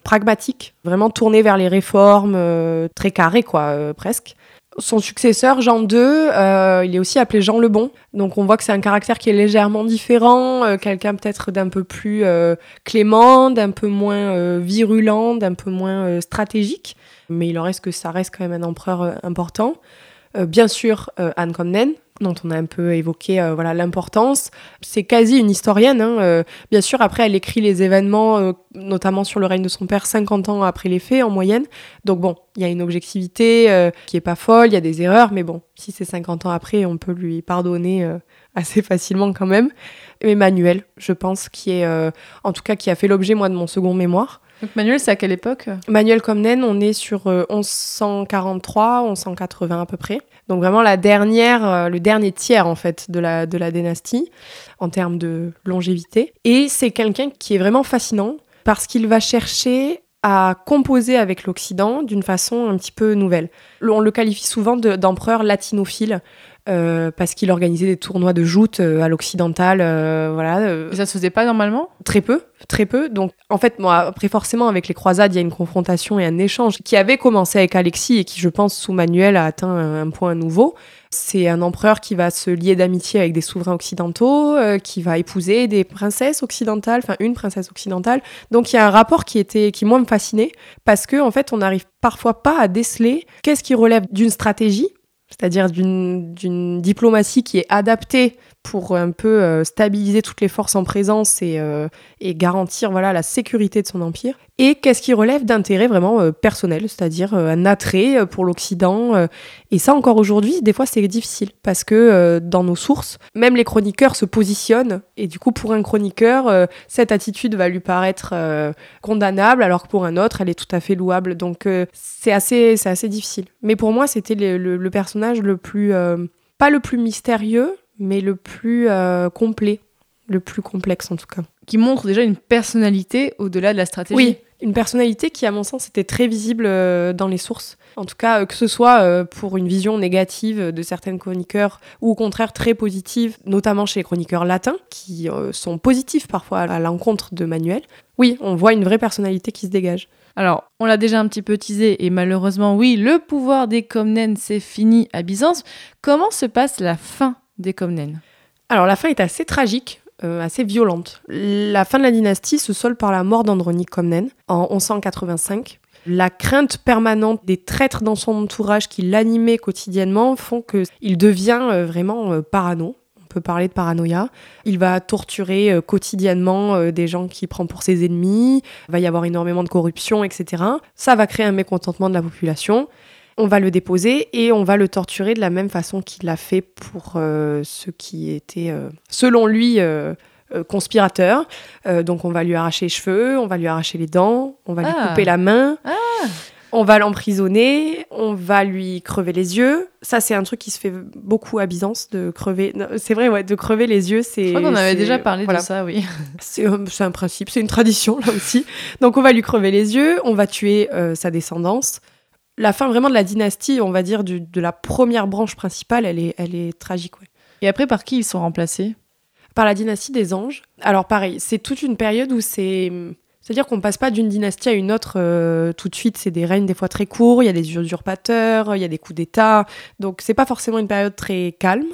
pragmatique, vraiment tourné vers les réformes, très carré, quoi, presque. Son successeur, Jean II, euh, il est aussi appelé Jean le Bon. Donc on voit que c'est un caractère qui est légèrement différent, euh, quelqu'un peut-être d'un peu plus euh, clément, d'un peu moins virulent, d'un peu moins stratégique. Mais il en reste que ça reste quand même un empereur important. bien sûr, Anne Comnène, dont on a un peu évoqué euh, voilà l'importance. C'est quasi une historienne. Hein, euh, bien sûr, après, elle écrit les événements, euh, notamment sur le règne de son père, 50 ans après les faits en moyenne. Donc bon, il y a une objectivité qui est pas folle, il y a des erreurs, mais bon, si c'est 50 ans après, on peut lui pardonner assez facilement quand même. Emmanuel, je pense, qui est, en tout cas, qui a fait l'objet moi de mon second mémoire. Donc Manuel, c'est à quelle époque Manuel Comnène, on est sur 1143, 1180 à peu près. Donc vraiment la dernière, euh, le dernier tiers en fait de la, de la dynastie en termes de longévité. Et c'est quelqu'un qui est vraiment fascinant parce qu'il va chercher à composer avec l'Occident d'une façon un petit peu nouvelle. On le qualifie souvent d'empereur latinophile. Euh, parce qu'il organisait des tournois de joute euh, à l'occidental, voilà. ça se faisait pas normalement? Très peu, très peu. Donc, en fait, moi, après, forcément, avec les croisades, il y a une confrontation et un échange qui avait commencé avec Alexis et qui, je pense, sous Manuel, a atteint un, point nouveau. C'est un empereur qui va se lier d'amitié avec des souverains occidentaux, euh, qui va épouser des princesses occidentales, enfin une princesse occidentale. Donc il y a un rapport qui était, qui moi me fascinait, parce que en fait, on n'arrive parfois pas à déceler qu'est-ce qui relève d'une stratégie c'est-à-dire d'une diplomatie qui est adaptée pour un peu euh, stabiliser toutes les forces en présence et, euh, et garantir voilà la sécurité de son empire. Et qu'est-ce qui relève d'intérêts vraiment euh, personnels, c'est-à-dire un attrait pour l'Occident. et ça encore aujourd'hui, des fois c'est difficile parce que dans nos sources, même les chroniqueurs se positionnent et du coup pour un chroniqueur, cette attitude va lui paraître condamnable alors que pour un autre, elle est tout à fait louable. Donc c'est assez, c'est assez difficile. Mais pour moi, c'était le, personnage le plus, pas le plus mystérieux, mais le plus euh, complet, le plus complexe en tout cas. Qui montre déjà une personnalité au-delà de la stratégie. Oui, une personnalité qui, à mon sens, était très visible euh, dans les sources. En tout cas, euh, que ce soit pour une vision négative de certains chroniqueurs ou au contraire très positive, notamment chez les chroniqueurs latins, qui sont positifs parfois à l'encontre de Manuel. Oui, on voit une vraie personnalité qui se dégage. Alors, on l'a déjà un petit peu teasé, et malheureusement, oui, le pouvoir des Comnènes, c'est fini à Byzance. Comment se passe la fin des Comnènes Alors la fin est assez tragique, euh, assez violente. La fin de la dynastie se solde par la mort d'Andronique Comnène en 1185. La crainte permanente des traîtres dans son entourage qui l'animaient quotidiennement font qu'il devient euh, vraiment euh, parano. On peut parler de paranoïa. Il va torturer quotidiennement des gens qu'il prend pour ses ennemis. Il va y avoir énormément de corruption, etc. Ça va créer un mécontentement de la population. On va le déposer et on va le torturer de la même façon qu'il l'a fait pour euh, ceux qui étaient, euh, selon lui, euh, conspirateurs. Donc on va lui arracher les cheveux, on va lui arracher les dents, on va lui Ah. couper la main, on va l'emprisonner, on va lui crever les yeux. Ça, c'est un truc qui se fait beaucoup à Byzance, de crever. C'est vrai, ouais, de crever les yeux, c'est. Je crois qu'on avait déjà parlé voilà. de ça, oui. (laughs) C'est un, c'est un principe, c'est une tradition là aussi. Donc on va lui crever les yeux, on va tuer euh, sa descendance. La fin vraiment de la dynastie, on va dire du- de la première branche principale, elle est, elle est tragique. ouais. Et après, par qui ils sont remplacés? Par la dynastie des anges. Alors pareil, c'est toute une période où c'est... C'est-à-dire qu'on passe pas d'une dynastie à une autre euh, tout de suite. C'est des règnes des fois très courts, il y a des usurpateurs, il y a des coups d'État. Donc c'est pas forcément une période très calme,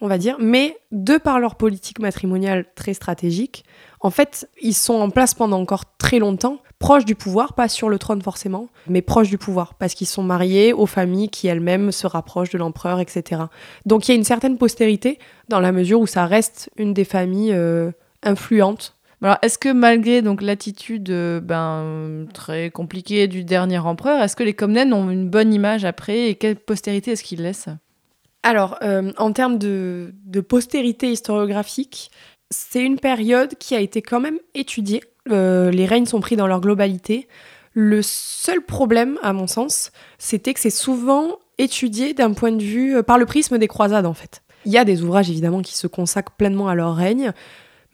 on va dire. Mais de par leur politique matrimoniale très stratégique, en fait, ils sont en place pendant encore très longtemps, proches du pouvoir, pas sur le trône forcément, mais proches du pouvoir, parce qu'ils sont mariés aux familles qui elles-mêmes se rapprochent de l'empereur, etc. Donc il y a une certaine postérité dans la mesure où ça reste une des familles euh, influentes. Alors, est-ce que malgré donc l'attitude euh, ben, très compliquée du dernier empereur, est-ce que les Comnènes ont une bonne image après et quelle postérité est-ce qu'ils laissent? Alors, euh, en termes de, de postérité historiographique, c'est une période qui a été quand même étudiée. Euh, les règnes sont pris dans leur globalité. Le seul problème, à mon sens, c'était que c'est souvent étudié d'un point de vue euh, par le prisme des croisades, en fait. Il y a des ouvrages, évidemment, qui se consacrent pleinement à leur règne,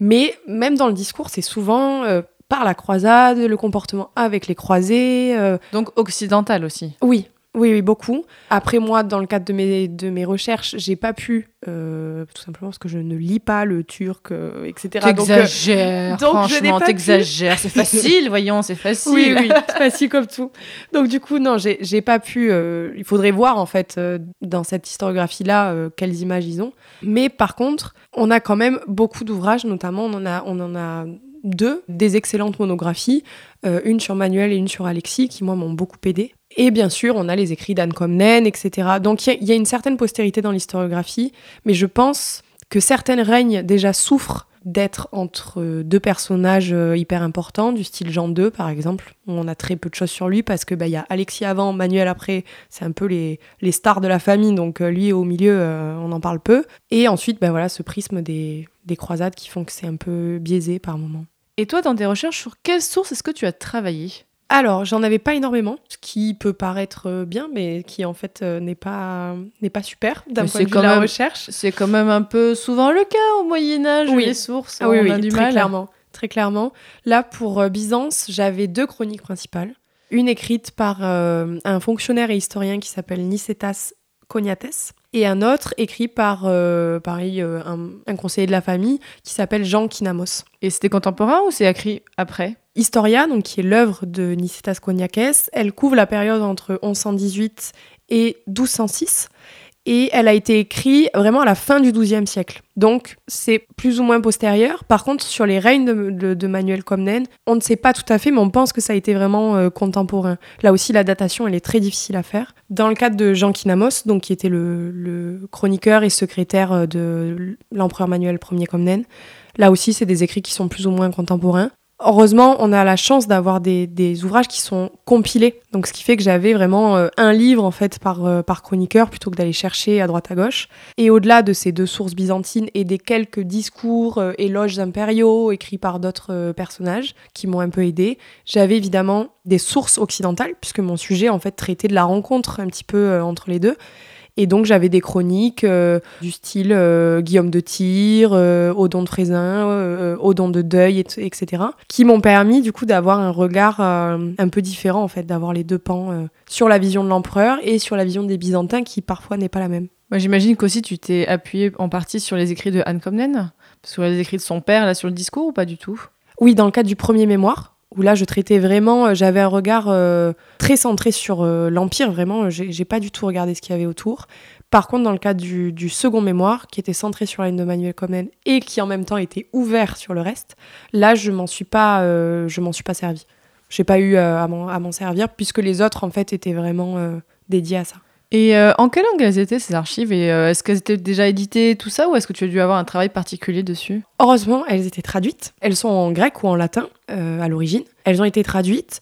mais même dans le discours, c'est souvent euh, par la croisade, le comportement avec les croisés, Donc occidental aussi. oui, oui, oui, beaucoup. Après, moi, dans le cadre de mes, de mes recherches, j'ai pas pu, euh, tout simplement parce que je ne lis pas le turc, euh, etc. Donc, euh, T'exagères, donc je n'ai franchement, t'exagères. C'est facile, voyons, c'est (laughs) facile. oui, oui, c'est facile comme tout. Donc, du coup, non, j'ai pas pu. euh, il faudrait voir, en fait, euh, dans cette historiographie-là, euh, quelles images ils ont. Mais par contre, on a quand même beaucoup d'ouvrages, notamment, on en a, on en a deux, des excellentes monographies, euh, une sur Manuel et une sur Alexis, qui, moi, m'ont beaucoup aidé. Et bien sûr, on a les écrits d'Anne Comnène, etc. Donc, il y a- une certaine postérité dans l'historiographie, mais je pense que certains règnes déjà souffrent d'être entre deux personnages euh, hyper importants, du style Jean II par exemple. On a très peu de choses sur lui parce que bah, y a Alexis avant, Manuel après, c'est un peu les, les stars de la famille, donc euh, lui au milieu, euh, on en parle peu. Et ensuite, bah, voilà, ce prisme des, des croisades qui font que c'est un peu biaisé par moments. Et toi, dans tes recherches, sur quelle source est-ce que tu as travaillé? Alors, j'en avais pas énormément, ce qui peut paraître euh, bien, mais qui en fait euh, n'est pas, n'est pas super d'un point de vue de la même- recherche. C'est quand même un peu souvent le cas au Moyen-Âge, Oui. les sources, Ah oui, on oui, a du très mal. clairement. Très clairement. Là, pour euh, Byzance, j'avais deux chroniques principales. Une écrite par euh, un fonctionnaire et historien qui s'appelle Nicetas Cognates, et un autre écrit par, euh, pareil, euh, un, un conseiller de la famille qui s'appelle Jean Kinamos. Et c'était contemporain ou c'est écrit après? Historia, donc qui est l'œuvre de Nicetas Cognates, elle couvre la période entre 1118 et 1206. Et elle a été écrite vraiment à la fin du XIIe siècle. Donc c'est plus ou moins postérieur. Par contre, sur les règnes de, Manuel Comnène, on ne sait pas tout à fait, mais on pense que ça a été vraiment euh, contemporain. Là aussi, la datation, elle est très difficile à faire. Dans le cadre de Jean Kinamos, donc qui était le, le chroniqueur et secrétaire euh, de l'empereur Manuel Ier Comnène, là aussi, c'est des écrits qui sont plus ou moins contemporains. Heureusement, on a la chance d'avoir des, ouvrages qui sont compilés. Donc, ce qui fait que j'avais vraiment euh, un livre en fait par, euh, par chroniqueur plutôt que d'aller chercher à droite à gauche. Et au-delà de ces deux sources byzantines et des quelques discours, euh, éloges impériaux écrits par d'autres personnages qui m'ont un peu aidé, j'avais évidemment des sources occidentales puisque mon sujet en fait traitait de la rencontre un petit peu entre les deux. Et donc j'avais des chroniques euh, du style euh, Guillaume de Tyr, euh, Odon de Frézin, Odon de Deuil, et- etc. qui m'ont permis du coup d'avoir un regard un peu différent en fait, d'avoir les deux pans sur la vision de l'empereur et sur la vision des Byzantins qui parfois n'est pas la même. Moi, J'imagine qu'aussi tu t'es appuyé en partie sur les écrits de Anne Comnène, sur les écrits de son père, là, sur le discours ou pas du tout? Oui, dans le cadre du premier mémoire, où là je traitais vraiment, euh, j'avais un regard euh, très centré sur euh, l'Empire, vraiment, j'ai pas du tout regardé ce qu'il y avait autour. Par contre, dans le cadre du, second mémoire, qui était centré sur la ligne de Manuel Comnène et qui en même temps était ouvert sur le reste, là je m'en suis pas, euh, je m'en suis pas servi. J'ai pas eu à m'en servir puisque les autres en fait étaient vraiment dédiés à ça. Et euh, en quelle langue elles étaient ces archives Et euh, est-ce qu'elles étaient déjà éditées, tout ça, ou est-ce que tu as dû avoir un travail particulier dessus? Heureusement, elles étaient traduites. Elles sont en grec ou en latin euh, à l'origine. Elles ont été traduites.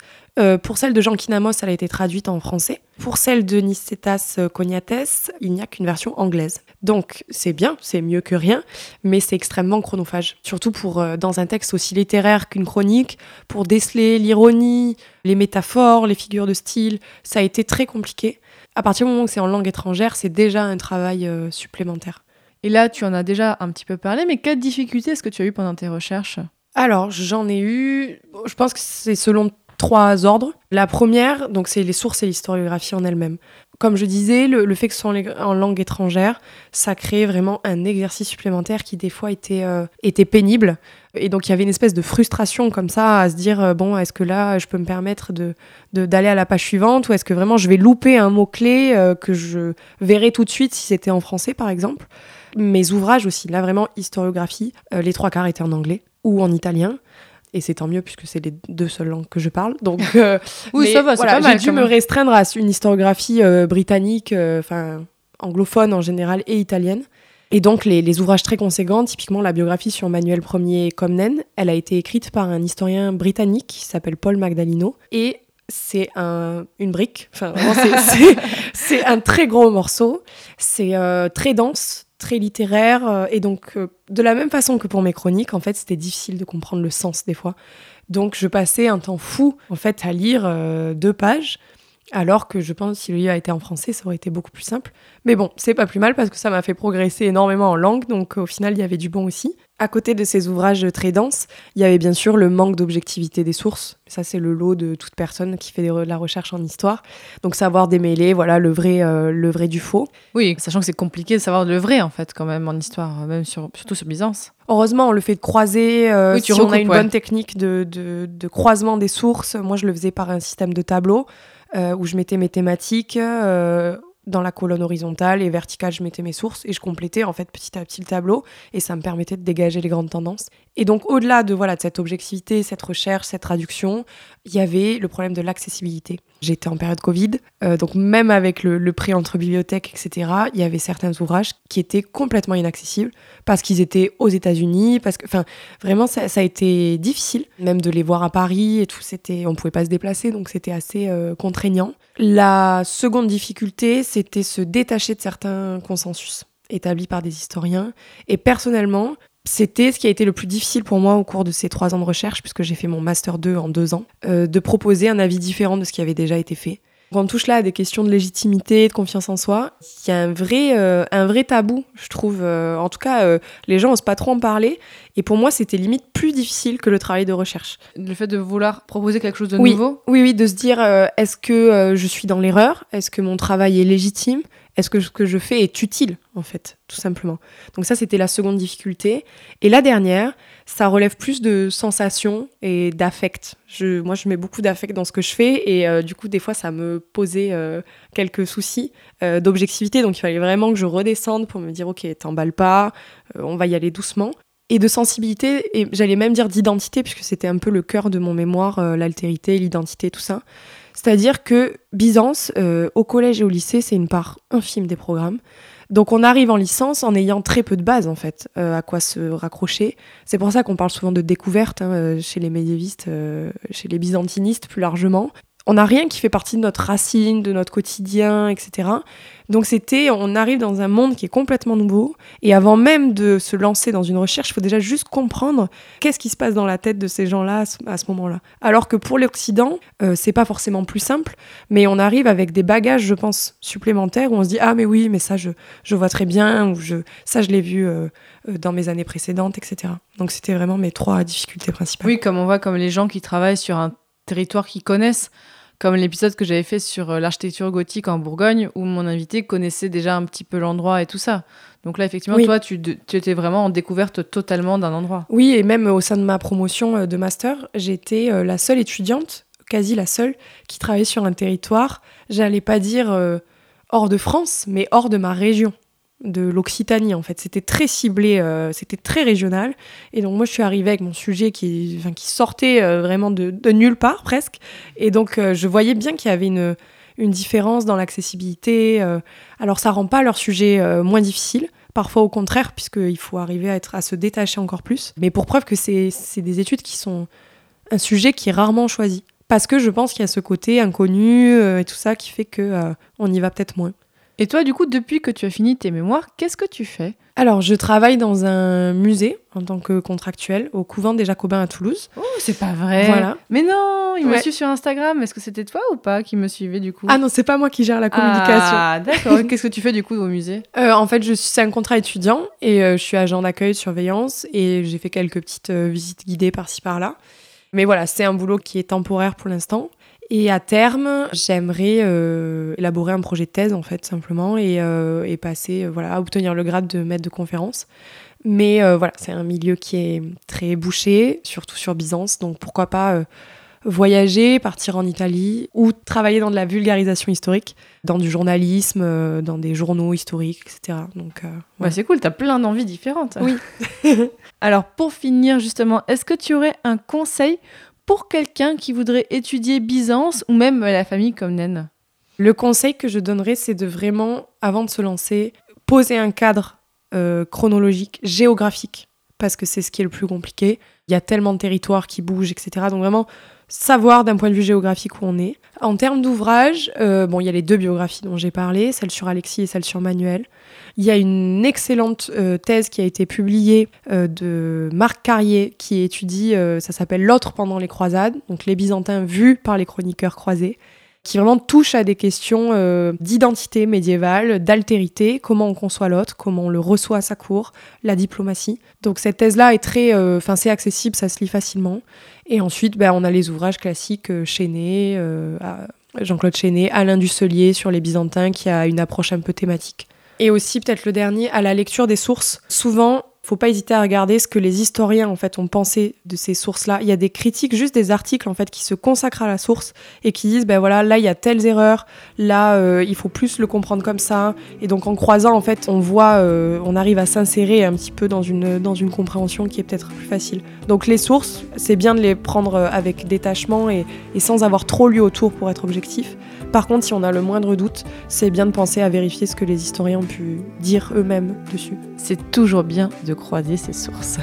Pour celle de Jean Kinamos, elle a été traduite en français. Pour celle de Nicetas Cognates, il n'y a qu'une version anglaise. Donc c'est bien, c'est mieux que rien, mais c'est extrêmement chronophage. Surtout pour dans un texte aussi littéraire qu'une chronique, pour déceler l'ironie, les métaphores, les figures de style, ça a été très compliqué. À partir du moment où c'est en langue étrangère, c'est déjà un travail euh, supplémentaire. Et là, tu en as déjà un petit peu parlé, mais quelles difficultés est-ce que tu as eu pendant tes recherches? Alors, j'en ai eu, je pense que c'est selon trois ordres. La première, donc c'est les sources et l'historiographie en elle-même. Comme je disais, le, fait que ce soit en, langue étrangère, ça crée vraiment un exercice supplémentaire qui des fois était, euh, était pénible. Et donc il y avait une espèce de frustration comme ça à se dire, euh, bon, est-ce que là, je peux me permettre de de- d'aller à la page suivante ou est-ce que vraiment je vais louper un mot-clé euh, que je verrai tout de suite si c'était en français, par exemple mes ouvrages aussi, là vraiment historiographie, les trois quarts étaient en anglais ou en italien. Et c'est tant mieux puisque c'est les deux seules langues que je parle. Donc, euh, (laughs) Oui, mais ça va, voilà, J'ai dû me restreindre à une historiographie euh, britannique, euh, enfin anglophone en général et italienne. Et donc les, les ouvrages très conséquents, typiquement la biographie sur Manuel Ier Comnène, elle a été écrite par un historien britannique qui s'appelle Paul Magdalino. Et c'est un, une brique, enfin (laughs) c'est un très gros morceau, c'est euh, très dense, très littéraire, euh, et donc euh, de la même façon que pour mes chroniques, en fait c'était difficile de comprendre le sens des fois. Donc je passais un temps fou en fait à lire euh, deux pages, alors que je pense que si le livre a été en français, ça aurait été beaucoup plus simple. Mais bon, c'est pas plus mal parce que ça m'a fait progresser énormément en langue, donc au final il y avait du bon aussi. À côté de ces ouvrages très denses, il y avait bien sûr le manque d'objectivité des sources. Ça c'est le lot de toute personne qui fait de la recherche en histoire. Donc savoir démêler, voilà, le vrai, euh, le vrai du faux. Oui, sachant que c'est compliqué de savoir le vrai, en fait, quand même, en histoire, même sur, surtout sur Byzance. Heureusement, on le fait de croiser. euh, Oui, tu si on a une ouais. bonne technique de, de- de croisement des sources, moi je le faisais par un système de tableaux euh, où je mettais mes thématiques euh, dans la colonne horizontale et verticale, je mettais mes sources et je complétais en fait petit à petit le tableau et ça me permettait de dégager les grandes tendances. Et donc au-delà de voilà de cette objectivité, cette recherche, cette traduction, il y avait le problème de l'accessibilité. J'étais en période Covid, euh, donc même avec le, le prix entre bibliothèques, etc., il y avait certains ouvrages qui étaient complètement inaccessibles parce qu'ils étaient aux États-Unis, parce que, enfin, vraiment, ça, a été difficile, même de les voir à Paris et tout. C'était, on pouvait pas se déplacer, donc c'était assez euh, contraignant. La seconde difficulté, c'était se détacher de certains consensus établis par des historiens. Et personnellement, c'était ce qui a été le plus difficile pour moi au cours de ces trois ans de recherche, puisque j'ai fait mon master 2 en deux ans, euh, de proposer un avis différent de ce qui avait déjà été fait. Quand on touche là à des questions de légitimité, de confiance en soi, il y a un vrai, euh, un vrai tabou, je trouve. Euh, en tout cas, euh, les gens n'osent pas trop en parler. Et pour moi, c'était limite plus difficile que le travail de recherche. Le fait de vouloir proposer quelque chose de Oui. nouveau? Oui, oui, de se dire, est-ce que je suis dans l'erreur? Est-ce que mon travail est légitime? Est-ce que ce que je fais est utile, en fait, tout simplement. Donc ça, c'était la seconde difficulté. Et la dernière, ça relève plus de sensations et d'affect. Je, moi, je mets beaucoup d'affect dans ce que je fais et euh, du coup, des fois, ça me posait euh, quelques soucis euh, d'objectivité. Donc, il fallait vraiment que je redescende pour me dire, ok, t'emballes pas, on va y aller doucement. Et de sensibilité, et j'allais même dire d'identité, puisque c'était un peu le cœur de mon mémoire, l'altérité, l'identité, tout ça. C'est-à-dire que Byzance, au collège et au lycée, c'est une part infime des programmes. Donc on arrive en licence en ayant très peu de bases en fait, euh, à quoi se raccrocher. C'est pour ça qu'on parle souvent de découverte hein, euh, chez les médiévistes, euh, chez les byzantinistes plus largement on n'a rien qui fait partie de notre racine, de notre quotidien, etc. Donc c'était, on arrive dans un monde qui est complètement nouveau, et avant même de se lancer dans une recherche, il faut déjà juste comprendre qu'est-ce qui se passe dans la tête de ces gens-là à ce moment-là. Alors que pour l'Occident, euh, c'est pas forcément plus simple, mais on arrive avec des bagages, je pense, supplémentaires, où on se dit ah mais oui, mais ça je, vois très bien, ou je, ça je l'ai vu euh, euh, dans mes années précédentes, etc. Donc c'était vraiment mes trois difficultés principales. Oui, comme on voit comme les gens qui travaillent sur un territoire qu'ils connaissent comme l'épisode que j'avais fait sur euh, l'architecture gothique en Bourgogne, où mon invité connaissait déjà un petit peu l'endroit et tout ça. Donc là, effectivement, toi, tu, étais vraiment en découverte totalement d'un endroit. Oui, et même au sein de ma promotion euh, de master, j'étais euh, la seule étudiante, quasi la seule, qui travaillait sur un territoire, j'allais pas dire hors de France, mais hors de ma région de l'Occitanie en fait. C'était très ciblé, euh, c'était très régional. Et donc moi je suis arrivée avec mon sujet qui, qui sortait euh, vraiment de, nulle part presque. Et donc euh, je voyais bien qu'il y avait une, une différence dans l'accessibilité. alors ça rend pas leur sujet moins difficile. Parfois au contraire, puisqu'il faut arriver à, être, à se détacher encore plus. Mais pour preuve que c'est des études qui sont un sujet qui est rarement choisi. Parce que je pense qu'il y a ce côté inconnu et tout ça qui fait que on y va peut-être moins. Et toi, du coup, depuis que tu as fini tes mémoires, qu'est-ce que tu fais? Alors, je travaille dans un musée en tant que contractuel au couvent des Jacobins à Toulouse. Oh, c'est pas vrai. Voilà. Mais non, il me suit sur Instagram. Est-ce que c'était toi ou pas qui me suivait du coup? Ah non, c'est pas moi qui gère la communication. Ah, d'accord. Qu'est-ce que tu fais du coup au musée? Euh, En fait, je c'est un contrat étudiant et euh, je suis agent d'accueil, surveillance et j'ai fait quelques petites euh, visites guidées par-ci par-là. Mais voilà, c'est un boulot qui est temporaire pour l'instant. Et à terme, j'aimerais euh, élaborer un projet de thèse, en fait, simplement, et, euh, passer, euh, voilà, à obtenir le grade de maître de conférence. Mais voilà, c'est un milieu qui est très bouché, surtout sur Byzance, donc pourquoi pas voyager, partir en Italie, ou travailler dans de la vulgarisation historique, dans du journalisme, dans des journaux historiques, etc. Donc, bah, c'est cool, t'as plein d'envies différentes. Oui. (laughs) (laughs) Alors, pour finir, justement, est-ce que tu aurais un conseil pour quelqu'un qui voudrait étudier Byzance ou même la famille comme Naine Le conseil que je donnerais, c'est de vraiment, avant de se lancer, poser un cadre euh, chronologique, géographique, parce que c'est ce qui est le plus compliqué. Il y a tellement de territoires qui bougent, etc. Donc vraiment, savoir d'un point de vue géographique où on est. En termes d'ouvrages, euh, bon, il y a les deux biographies dont j'ai parlé, celle sur Alexis et celle sur Manuel. Il y a une excellente euh, thèse qui a été publiée euh, de Marc Carrier qui étudie, ça s'appelle L'autre pendant les croisades, donc les Byzantins vus par les chroniqueurs croisés qui vraiment touche à des questions d'identité médiévale, d'altérité, comment on conçoit l'autre, comment on le reçoit à sa cour, la diplomatie. Donc cette thèse-là est très, enfin c'est accessible, ça se lit facilement. Et ensuite, ben, on a les ouvrages classiques euh, Chénet, Jean-Claude Chénet, Alain Dusselier sur les Byzantins, qui a une approche un peu thématique. Et aussi peut-être le dernier, à la lecture des sources. Souvent, faut pas hésiter à regarder ce que les historiens en fait ont pensé de ces sources-là. Il y a des critiques, juste des articles en fait qui se consacrent à la source et qui disent ben voilà là il y a telles erreurs, là euh, il faut plus le comprendre comme ça. Et donc en croisant en fait on voit, euh, on arrive à s'insérer un petit peu dans une dans une compréhension qui est peut-être plus facile. Donc les sources, c'est bien de les prendre avec détachement et, et sans avoir trop lu autour pour être objectif. Par contre, si on a le moindre doute, c'est bien de penser à vérifier ce que les historiens ont pu dire eux-mêmes dessus. C'est toujours bien de croiser ses sources.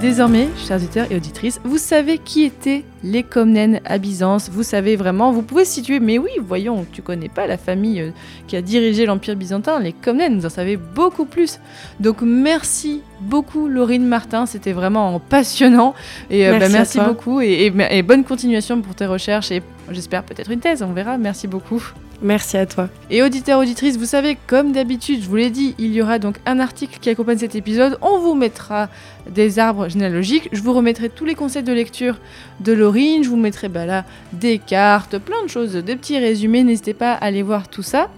Désormais, chers auditeurs et auditrices, vous savez qui étaient les Comnènes à Byzance. Vous savez vraiment, vous pouvez situer, mais oui, voyons, tu connais pas la famille euh, qui a dirigé l'Empire byzantin, les Comnènes, vous en savez beaucoup plus. Donc merci beaucoup Laurine Martin, c'était vraiment passionnant. Et euh, merci, bah, beaucoup et bonne continuation pour tes recherches et j'espère peut-être une thèse, on verra. Merci beaucoup. Merci à toi. Et auditeurs, auditrices, vous savez, comme d'habitude, je vous l'ai dit, il y aura donc un article qui accompagne cet épisode. On vous mettra des arbres généalogiques. Je vous remettrai tous les conseils de lecture de Laurine. Je vous mettrai bah, là des cartes, plein de choses, des petits résumés. N'hésitez pas à aller voir tout ça.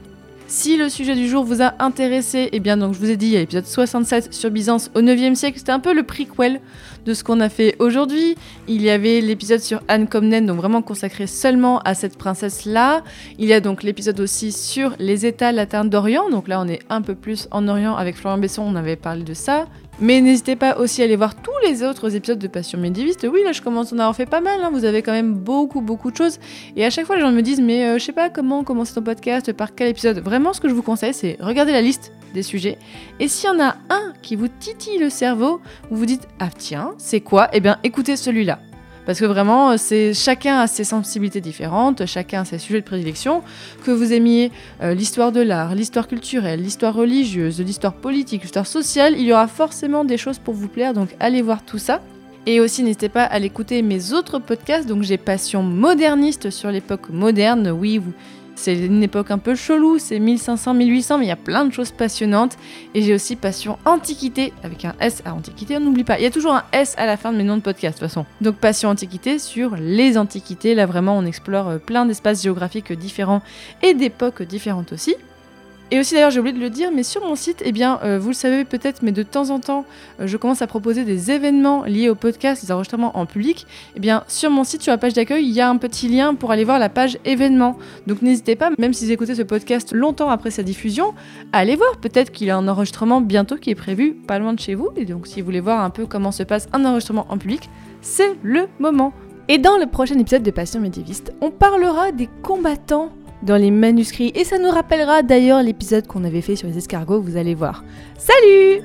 Si le sujet du jour vous a intéressé, eh bien donc je vous ai dit, il y a l'épisode 67 sur Byzance au 9e siècle, c'était un peu le prequel de ce qu'on a fait aujourd'hui. Il y avait l'épisode sur Anne Comnène, donc vraiment consacré seulement à cette princesse-là. Il y a donc l'épisode aussi sur les États latins d'Orient, donc là on est un peu plus en Orient avec Florian Besson, on avait parlé de ça. Mais n'hésitez pas aussi à aller voir tous les autres épisodes de Passion médiéviste. Oui, là, je commence à en avoir fait pas mal. hein. Vous avez quand même beaucoup, beaucoup de choses. Et à chaque fois, les gens me disent, mais euh, je sais pas comment commencer ton podcast, par quel épisode. Vraiment, ce que je vous conseille, c'est regarder la liste des sujets. Et s'il y en a un qui vous titille le cerveau, vous vous dites, ah tiens, c'est quoi? Eh bien, écoutez celui-là. Parce que vraiment, euh, chacun a ses sensibilités différentes, chacun a ses sujets de prédilection. Que vous aimiez euh, l'histoire de l'art, l'histoire culturelle, l'histoire religieuse, l'histoire politique, l'histoire sociale, il y aura forcément des choses pour vous plaire. Donc allez voir tout ça. Et aussi, n'hésitez pas à l'écouter mes autres podcasts. Donc j'ai Passion moderniste sur l'époque moderne. Oui, vous. C'est une époque un peu chelou, c'est 1500-1800, mais il y a plein de choses passionnantes. Et j'ai aussi Passion Antiquité, avec un S à Antiquité, on n'oublie pas. Il y a toujours un S à la fin de mes noms de podcast, de toute façon. Donc Passion Antiquité sur les Antiquités. Là, vraiment, on explore euh, plein d'espaces géographiques différents et d'époques différentes aussi. Et aussi d'ailleurs j'ai oublié de le dire, mais sur mon site, eh bien euh, vous le savez peut-être, mais de temps en temps, euh, je commence à proposer des événements liés au podcast, des enregistrements en public. Eh bien sur mon site, sur la page d'accueil, il y a un petit lien pour aller voir la page événements. Donc n'hésitez pas, même si vous écoutez ce podcast longtemps après sa diffusion, à aller voir. Peut-être qu'il y a un enregistrement bientôt qui est prévu pas loin de chez vous. Et donc si vous voulez voir un peu comment se passe un enregistrement en public, c'est le moment. Et dans le prochain épisode de Passion médiéviste, on parlera des combattants dans les manuscrits et ça nous rappellera d'ailleurs l'épisode qu'on avait fait sur les escargots, vous allez voir. Salut